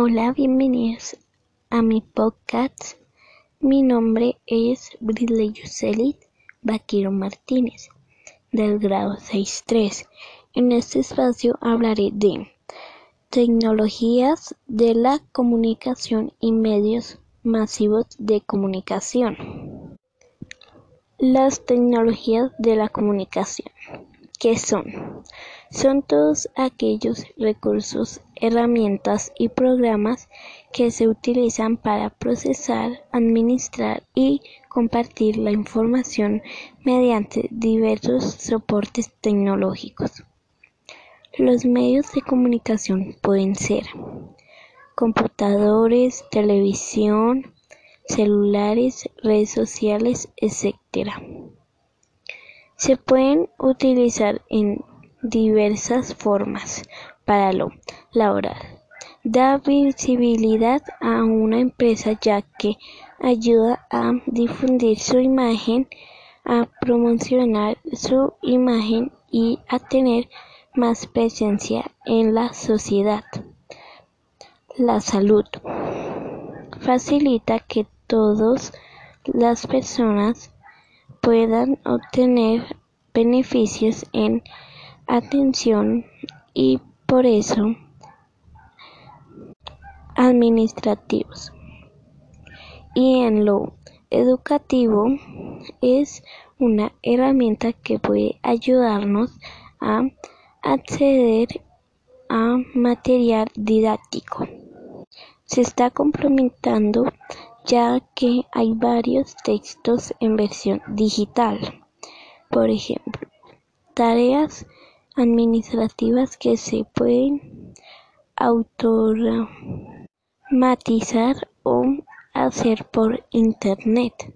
Hola, bienvenidos a mi podcast. Mi nombre es Bridley Yuselit Vaquero Martínez, del grado 6.3. En este espacio hablaré de tecnologías de la comunicación y medios masivos de comunicación. Las tecnologías de la comunicación. ¿Qué son? Son todos aquellos recursos, herramientas y programas que se utilizan para procesar, administrar y compartir la información mediante diversos soportes tecnológicos. Los medios de comunicación pueden ser computadores, televisión, celulares, redes sociales, etc. Se pueden utilizar en diversas formas para lo laboral. Da visibilidad a una empresa ya que ayuda a difundir su imagen, a promocionar su imagen y a tener más presencia en la sociedad. La salud facilita que todas las personas puedan obtener beneficios en atención y por eso administrativos. Y en lo educativo es una herramienta que puede ayudarnos a acceder a material didáctico. Se está complementando ya que hay varios textos en versión digital. Por ejemplo, tareas administrativas que se pueden automatizar o hacer por Internet.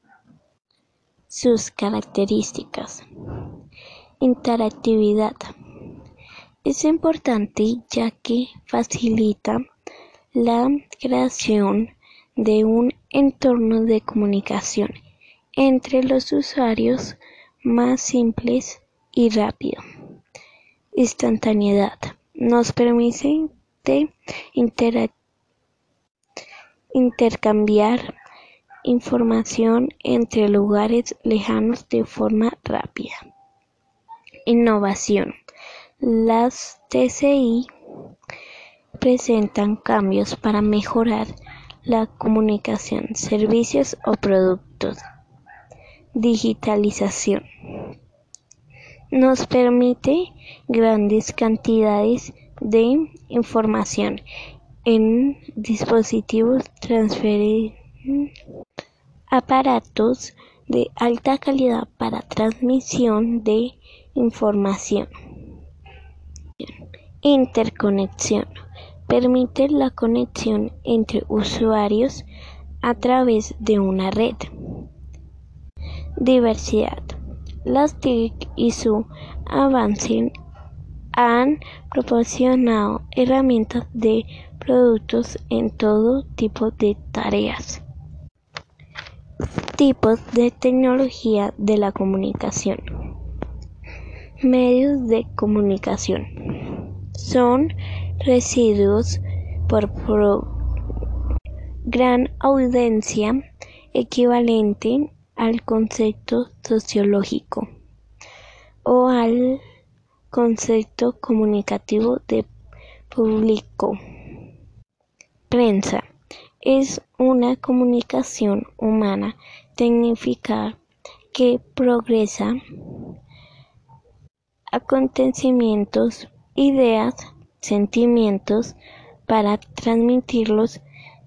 Sus características. Interactividad. Es importante ya que facilita la creación de un entorno de comunicación entre los usuarios más simples y rápido. Instantaneidad nos permite intercambiar información entre lugares lejanos de forma rápida. Innovación. Las TCI presentan cambios para mejorar la comunicación, servicios o productos. Digitalización. Nos permite grandes cantidades de información en dispositivos transferir aparatos de alta calidad para transmisión de información. Interconexión permite la conexión entre usuarios a través de una red. Diversidad. Las TIC y su avance han proporcionado herramientas de productos en todo tipo de tareas. Tipos de tecnología de la comunicación. Medios de comunicación. Son residuos por gran audiencia equivalente al concepto sociológico o al concepto comunicativo de público. Prensa es una comunicación humana tecnificada que progresa acontecimientos, ideas, sentimientos para transmitirlos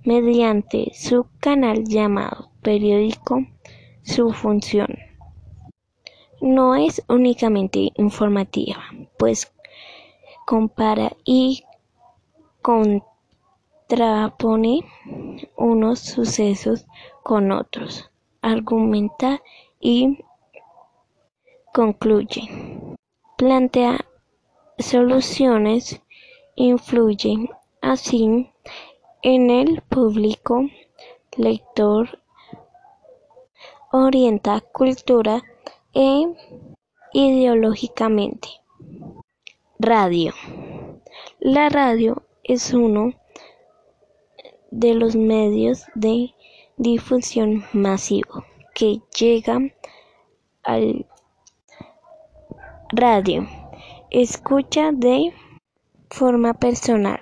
mediante su canal llamado periódico. Su función. No es únicamente informativa, pues compara y contrapone unos sucesos con otros, argumenta y concluye, plantea soluciones influye así en el público lector, orienta cultura e ideológicamente. Radio. La radio es uno de los medios de difusión masivo que llegan al radio. Escucha de forma personal.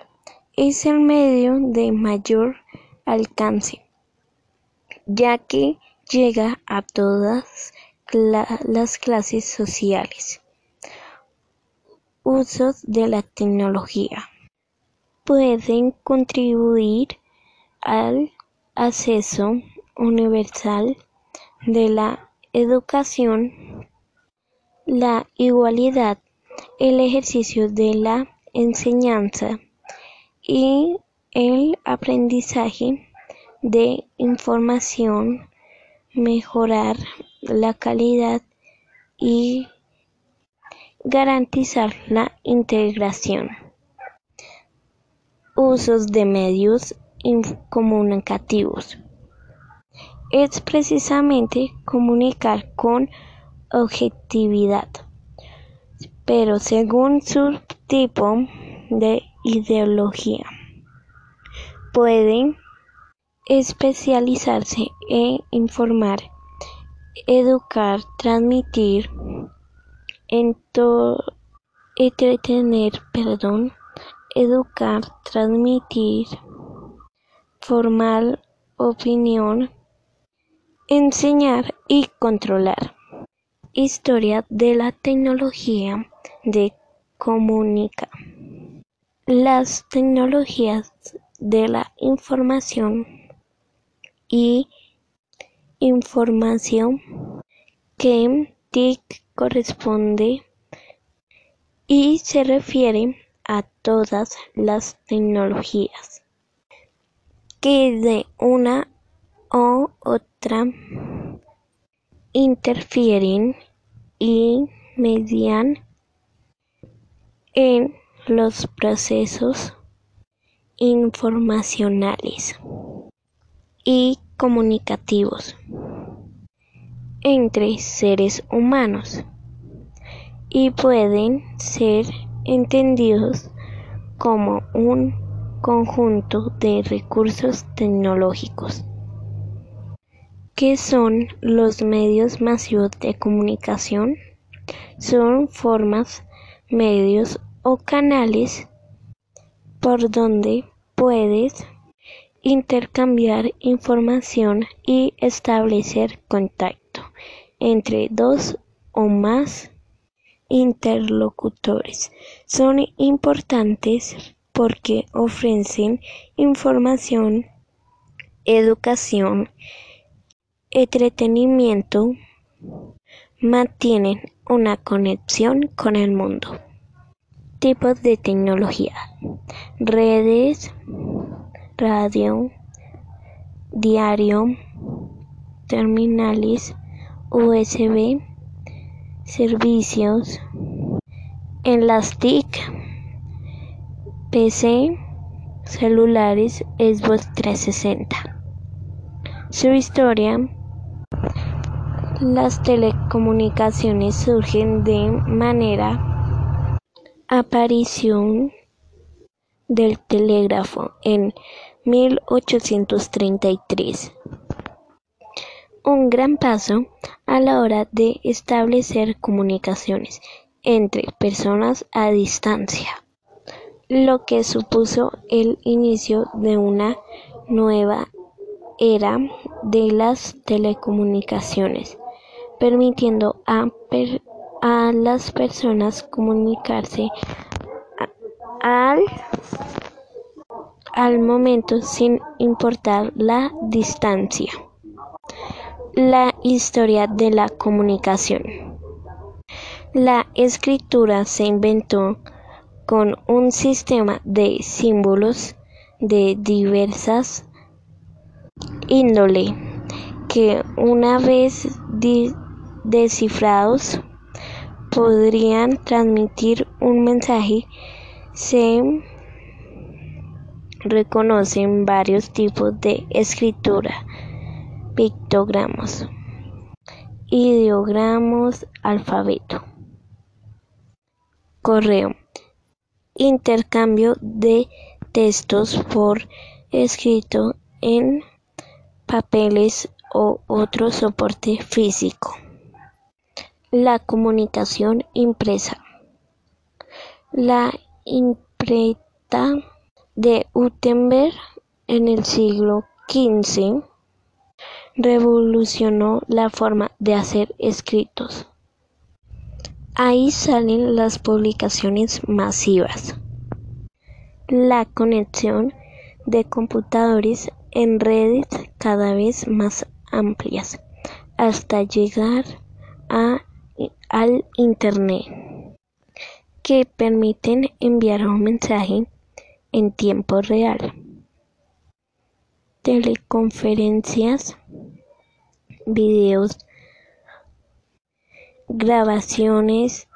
Es el medio de mayor alcance, ya que llega a todas las clases sociales. Usos de la tecnología pueden contribuir al acceso universal de la educación, la igualdad, el ejercicio de la enseñanza y el aprendizaje de información, mejorar la calidad y garantizar la integración. Usos de medios comunicativos. Es precisamente comunicar con objetividad, pero según su tipo de ideología. Pueden especializarse en informar, educar, transmitir, entretener, perdón, educar, transmitir, formar opinión, enseñar y controlar. Historia de la tecnología de comunica. Las tecnologías de la información y información que TIC corresponde y se refiere a todas las tecnologías que de una u otra interfieren y median en los procesos informacionales y comunicativos entre seres humanos y pueden ser entendidos como un conjunto de recursos tecnológicos ¿Qué son los medios masivos de comunicación? Son formas, medios o canales por donde puedes intercambiar información y establecer contacto entre dos o más interlocutores. Son importantes porque ofrecen información, educación, entretenimiento, mantienen una conexión con el mundo. Tipos de tecnología. Redes, radio, diario, terminales, USB, servicios, en las TIC, PC, celulares, Xbox 360. Su historia las telecomunicaciones surgen de manera aparición del telégrafo en 1833. Un gran paso a la hora de establecer comunicaciones entre personas a distancia, lo que supuso el inicio de una nueva era de las telecomunicaciones, permitiendo a, las personas comunicarse al, al momento sin importar la distancia. La historia de la comunicación. La escritura se inventó con un sistema de símbolos de diversas índole que una vez descifrados podrían transmitir un mensaje. Se reconocen varios tipos de escritura, pictogramas, ideogramos, alfabeto, correo, intercambio de textos por escrito en papeles o otro soporte físico. La comunicación impresa. La imprenta de Gutenberg en el siglo XV revolucionó la forma de hacer escritos. Ahí salen las publicaciones masivas. La conexión de computadores en redes cada vez más amplias hasta llegar a, al Internet que permiten enviar un mensaje en tiempo real. Teleconferencias, videos, grabaciones,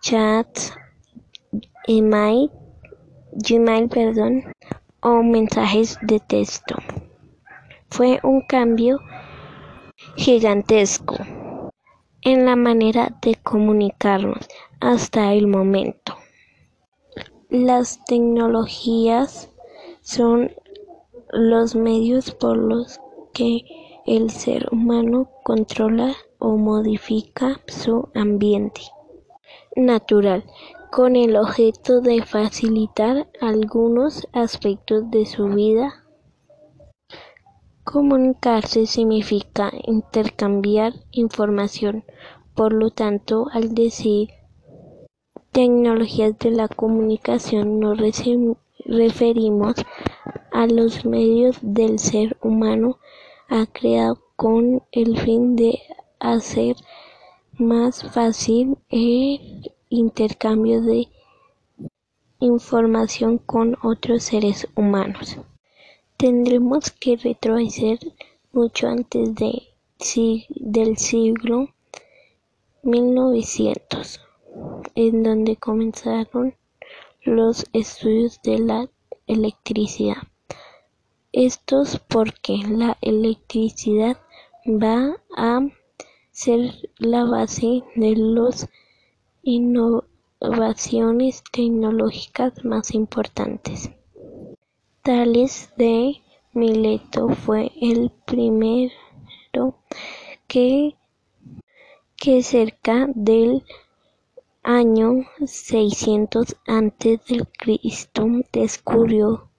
chats, email, Gmail, perdón, o mensajes de texto. Fue un cambio gigantesco en la manera de comunicarnos hasta el momento. Las tecnologías son los medios por los que el ser humano controla o modifica su ambiente natural con el objeto de facilitar algunos aspectos de su vida. Comunicarse significa intercambiar información, por lo tanto, al decir tecnologías de la comunicación nos referimos a los medios del ser humano ha creado con el fin de hacer más fácil el intercambio de información con otros seres humanos. Tendremos que retroceder mucho antes de, del siglo 1900, en donde comenzaron los estudios de la electricidad. Estos porque la electricidad va a ser la base de las innovaciones tecnológicas más importantes. Tales de Mileto fue el primero que, que cerca del año 600 antes del Cristo descubrió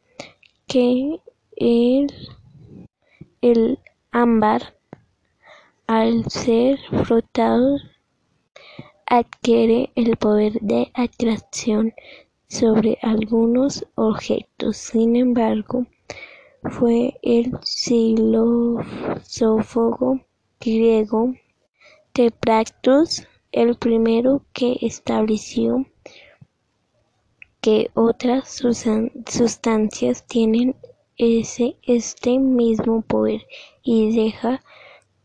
que el, el ámbar al ser frotado adquiere el poder de atracción sobre algunos objetos. Sin embargo, fue el filósofo griego Tepractus el primero que estableció que otras sustancias tienen ese, este mismo poder y deja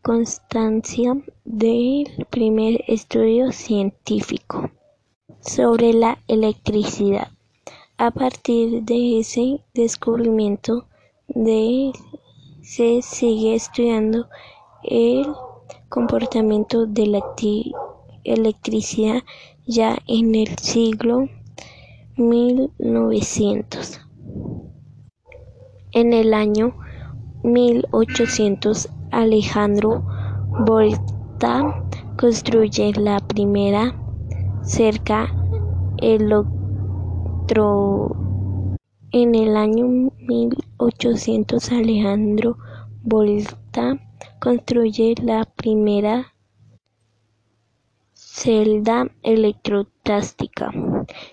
constancia del primer estudio científico sobre la electricidad. A partir de ese descubrimiento de, se sigue estudiando el comportamiento de la electricidad ya en el siglo 1900. En el año 1800 Alejandro Volta construye la primera cerca electro en el año 1800 Alejandro Volta construye la primera celda electrostática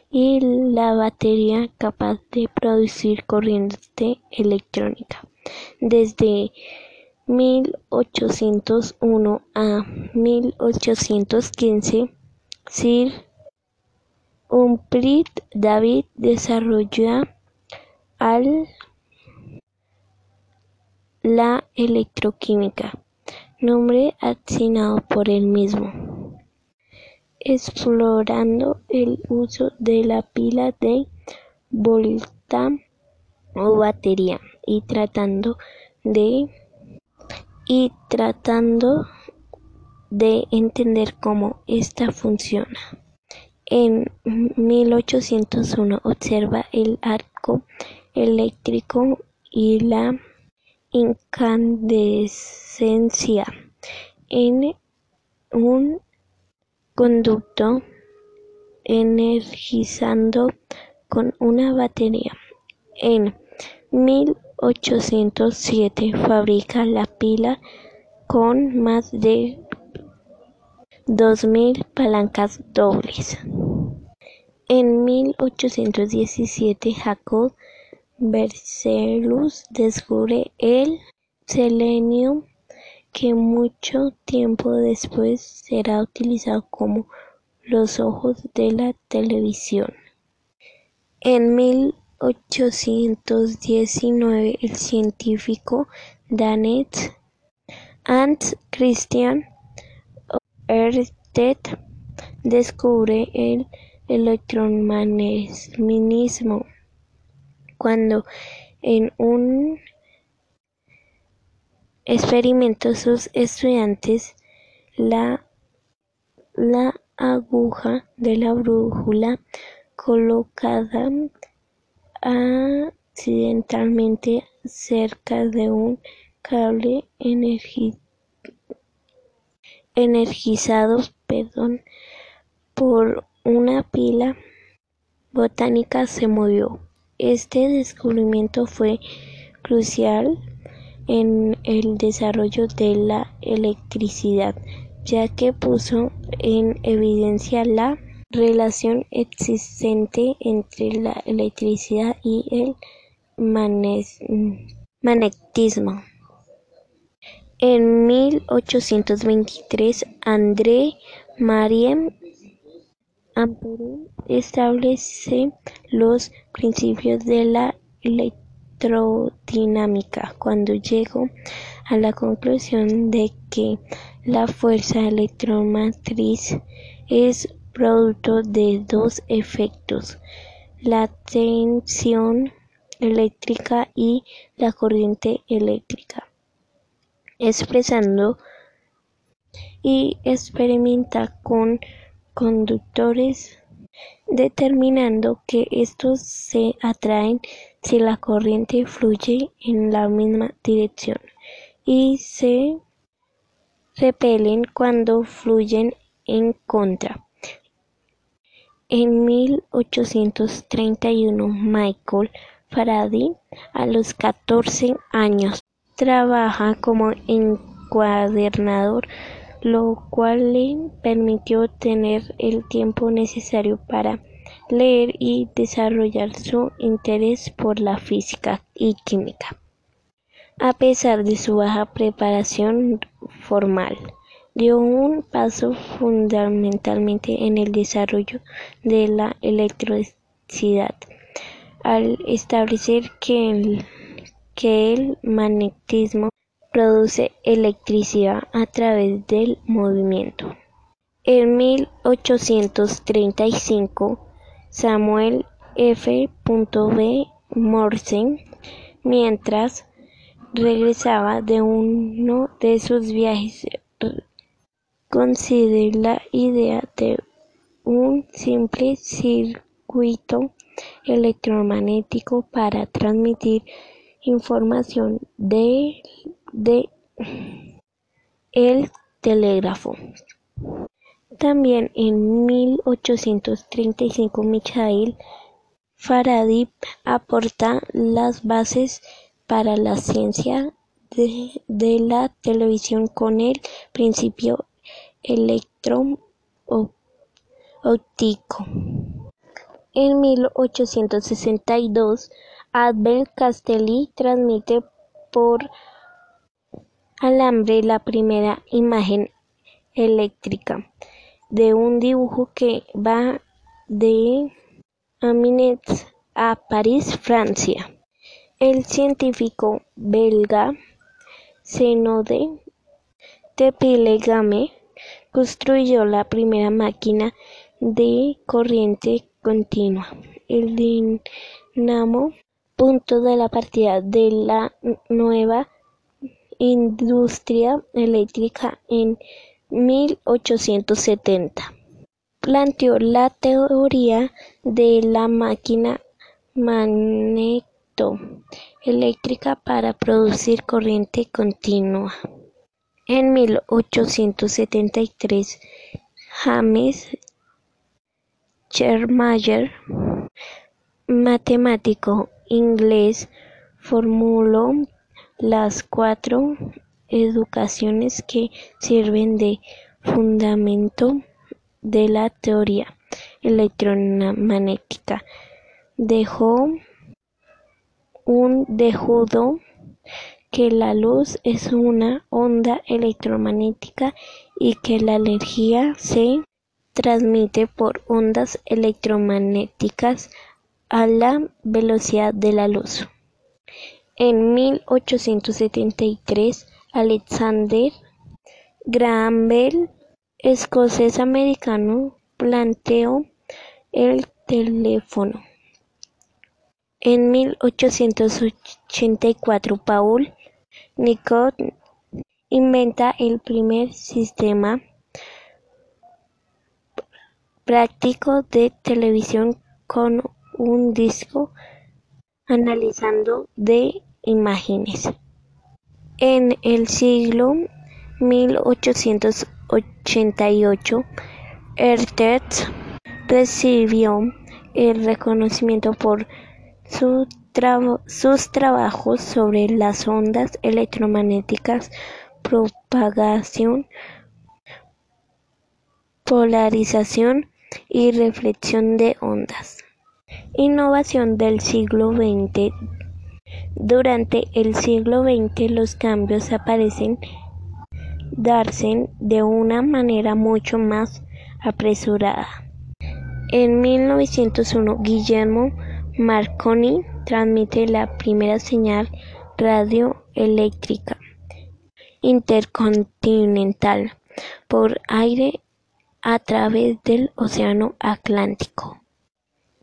y la batería capaz de producir corriente electrónica. Desde 1801 a 1815, Sir Humphrey David desarrolló la electroquímica, nombre asignado por él mismo, explorando el uso de la pila de volta o batería y tratando de y tratando de entender cómo esta funciona. En 1801 observa el arco eléctrico y la incandescencia en un conducto energizando con una batería. En 1807 fabrica la pila con más de 2.000 palancas dobles. En 1817 Jacob Berzelius descubre el selenio que mucho tiempo después será utilizado como los ojos de la televisión. En 1819 el científico danés Hans Christian Ørsted descubre el electromagnetismo cuando en un experimento sus estudiantes la, la aguja de la brújula colocada accidentalmente cerca de un cable energizado perdón, por una pila botánica se movió. Este descubrimiento fue crucial en el desarrollo de la electricidad, ya que puso en evidencia la relación existente entre la electricidad y el magnetismo. En 1823, André Marie Ampère establece los principios de la electrodinámica cuando llegó a la conclusión de que la fuerza electromotriz es producto de dos efectos, la tensión eléctrica y la corriente eléctrica expresando y experimenta con conductores determinando que estos se atraen si la corriente fluye en la misma dirección y se repelen cuando fluyen en contra. En 1831 Michael Faraday a los 14 años trabaja como encuadernador, lo cual le permitió tener el tiempo necesario para leer y desarrollar su interés por la física y química. A pesar de su baja preparación formal, dio un paso fundamentalmente en el desarrollo de la electricidad, al establecer que el que el magnetismo produce electricidad a través del movimiento. En 1835, Samuel F. B. Morse, mientras regresaba de uno de sus viajes, consideró la idea de un simple circuito electromagnético para transmitir información de, de el telégrafo. También en 1835 Michael Faraday aporta las bases para la ciencia de, la televisión con el principio electro-óptico. En 1862 Albert Castelli transmite por alambre la primera imagen eléctrica de un dibujo que va de Amiens a París, Francia. El científico belga Zenode Tepilegame construyó la primera máquina de corriente continua, el dinamo punto de la partida de la nueva industria eléctrica en 1870. Planteó la teoría de la máquina magnética eléctrica para producir corriente continua. En 1873, James Schermayer, matemático inglés, formuló las cuatro ecuaciones que sirven de fundamento de la teoría electromagnética. Dejó un dejudo que la luz es una onda electromagnética y que la energía se transmite por ondas electromagnéticas a la velocidad de la luz. En 1873, Alexander Graham Bell, escocés-americano, planteó el teléfono. En 1884, Paul Nicot inventa el primer sistema práctico de televisión con un disco analizando de imágenes. En el siglo 1888, Hertz recibió el reconocimiento por sus trabajos sobre las ondas electromagnéticas, propagación, polarización y reflexión de ondas. Innovación del siglo XX Durante el siglo XX los cambios aparecen darse de una manera mucho más apresurada. En 1901, Guillermo Marconi transmite la primera señal radioeléctrica intercontinental por aire a través del Océano Atlántico.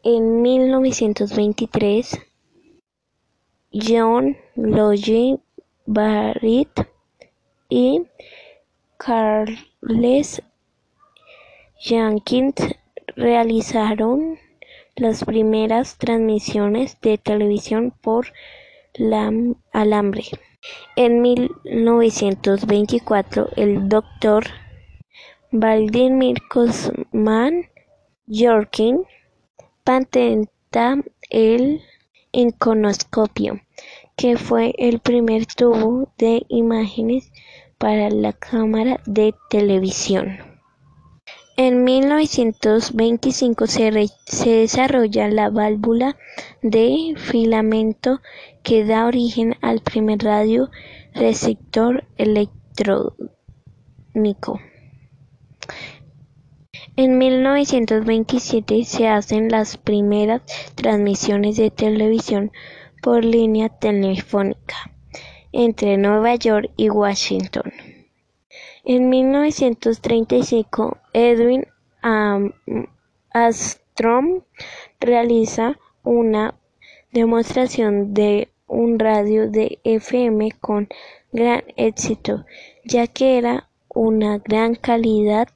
En 1923, John Logie Barrett y Charles Jenkins realizaron las primeras transmisiones de televisión por alambre. En 1924, el doctor Vladimir Kosman Yorkin patenta el iconoscopio, que fue el primer tubo de imágenes para la cámara de televisión. En 1925 se, se, desarrolla la válvula de filamento que da origen al primer radio receptor electrónico. En 1927 se hacen las primeras transmisiones de televisión por línea telefónica entre Nueva York y Washington. En 1935, Edwin Armstrong realiza una demostración de un radio de FM con gran éxito, ya que era una gran calidad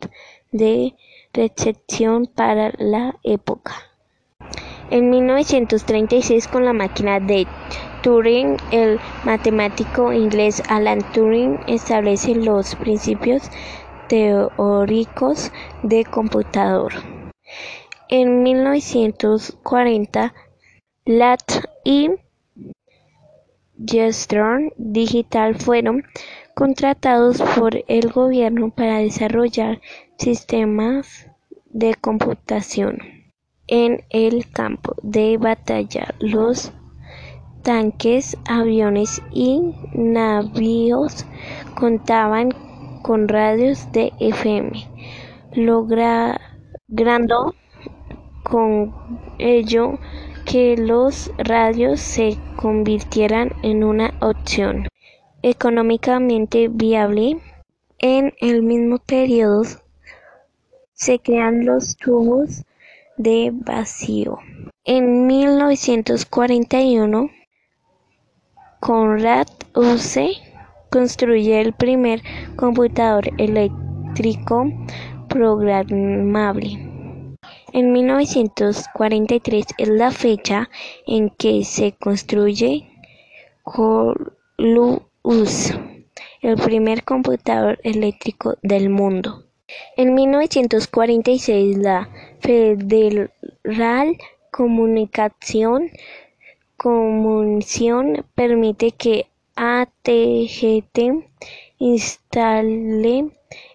de recepción para la época. En 1936, con la máquina de Turing, el matemático inglés Alan Turing establece los principios teóricos de computador. En 1940, LAT y Geston Digital fueron contratados por el gobierno para desarrollar sistemas de computación en el campo de batalla. Los tanques, aviones y navíos contaban con radios de FM, logrando con ello que los radios se convirtieran en una opción económicamente viable. En el mismo periodo se crean los tubos de vacío. En 1941, Conrad Use construye el primer computador eléctrico programable. En 1943 es la fecha en que se construye Corus, el primer computador eléctrico del mundo. En 1946 la Federal Comunicación Comisión permite que AT&T instale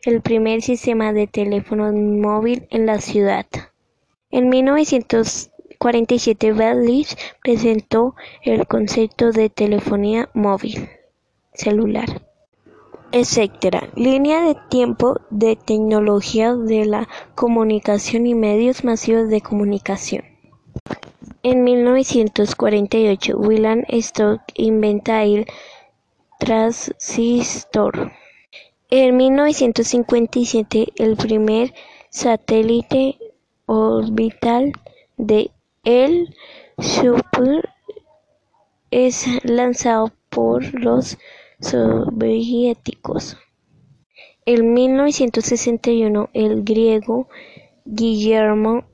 el primer sistema de teléfono móvil en la ciudad. En 1947 Bell presentó el concepto de telefonía móvil celular, etc. Línea de tiempo de tecnología de la comunicación y medios masivos de comunicación. En 1948 William Stock inventa el transistor. En 1957 el primer satélite orbital de El Super es lanzado por los soviéticos. En 1961 el griego Guillermo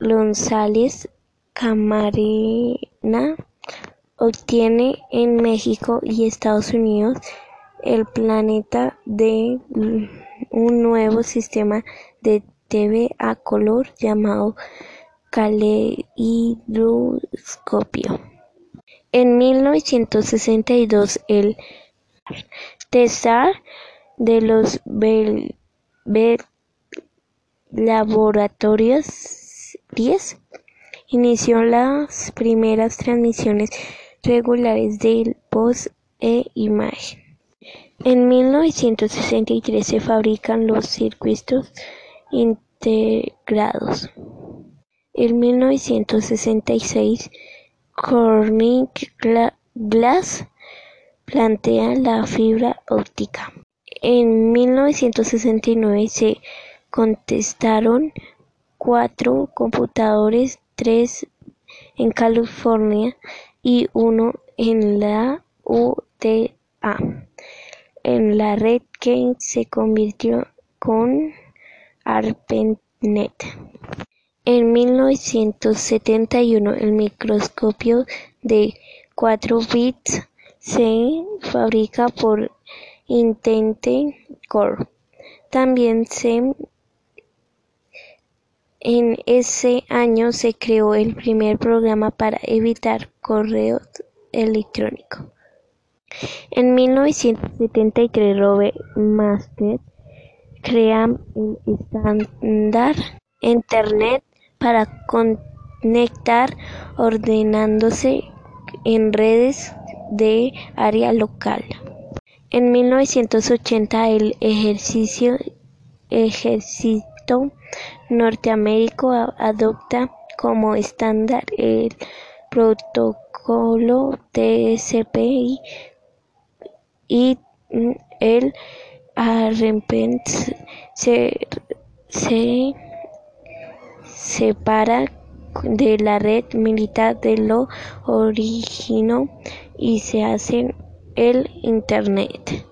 González Camarena obtiene en México y Estados Unidos el planeta de un nuevo sistema de TV a color llamado caleidoscopio. En 1962 el Tesar de los Laboratorios 10 inició las primeras transmisiones regulares de voz e imagen. En 1963 se fabrican los circuitos integrados. En 1966 Corning Glass plantea la fibra óptica. En 1969 se contestaron cuatro computadores, tres en California y uno en la UTA en la red que se convirtió con ARPANET. En 1971 el microscopio de 4 bits se fabrica por Intente Core. También en ese año se creó el primer programa para evitar correo electrónico. En mil-novecientos-setenta-y-tres Robert Master crea el estándar Internet para conectar ordenándose en redes de área local. En 1980 el ejército norteamericano adopta como estándar el protocolo TCP/IP y el ARPANET se separa de la red militar de lo originó y se hace el Internet.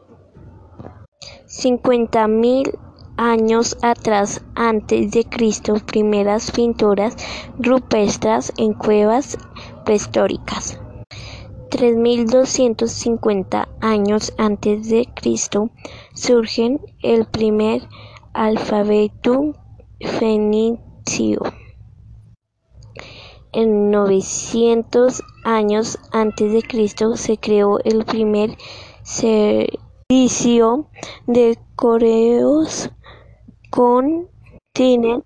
Cincuenta mil años atrás antes de Cristo, primeras pinturas rupestres en cuevas prehistóricas. 3250 años antes de Cristo surge el primer alfabeto fenicio. En 900 años antes de Cristo se creó el primer servicio de correos con fines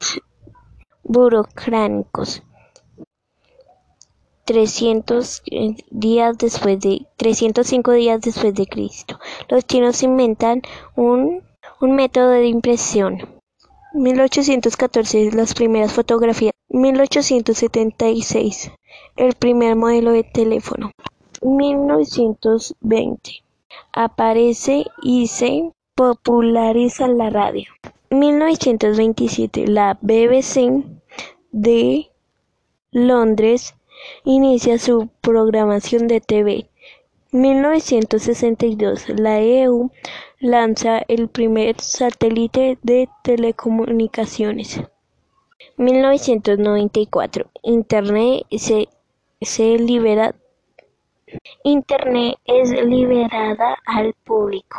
burocráticos. 300 eh, días después de 305 días después de Cristo. Los chinos inventan un, un método de impresión. 1814 las primeras fotografías. 1876 el primer modelo de teléfono. 1920 aparece y se populariza la radio. 1927 la BBC de Londres inicia su programación de TV. 1962 la EU lanza el primer satélite de telecomunicaciones. 1994. Internet se, se libera Internet es liberada al público.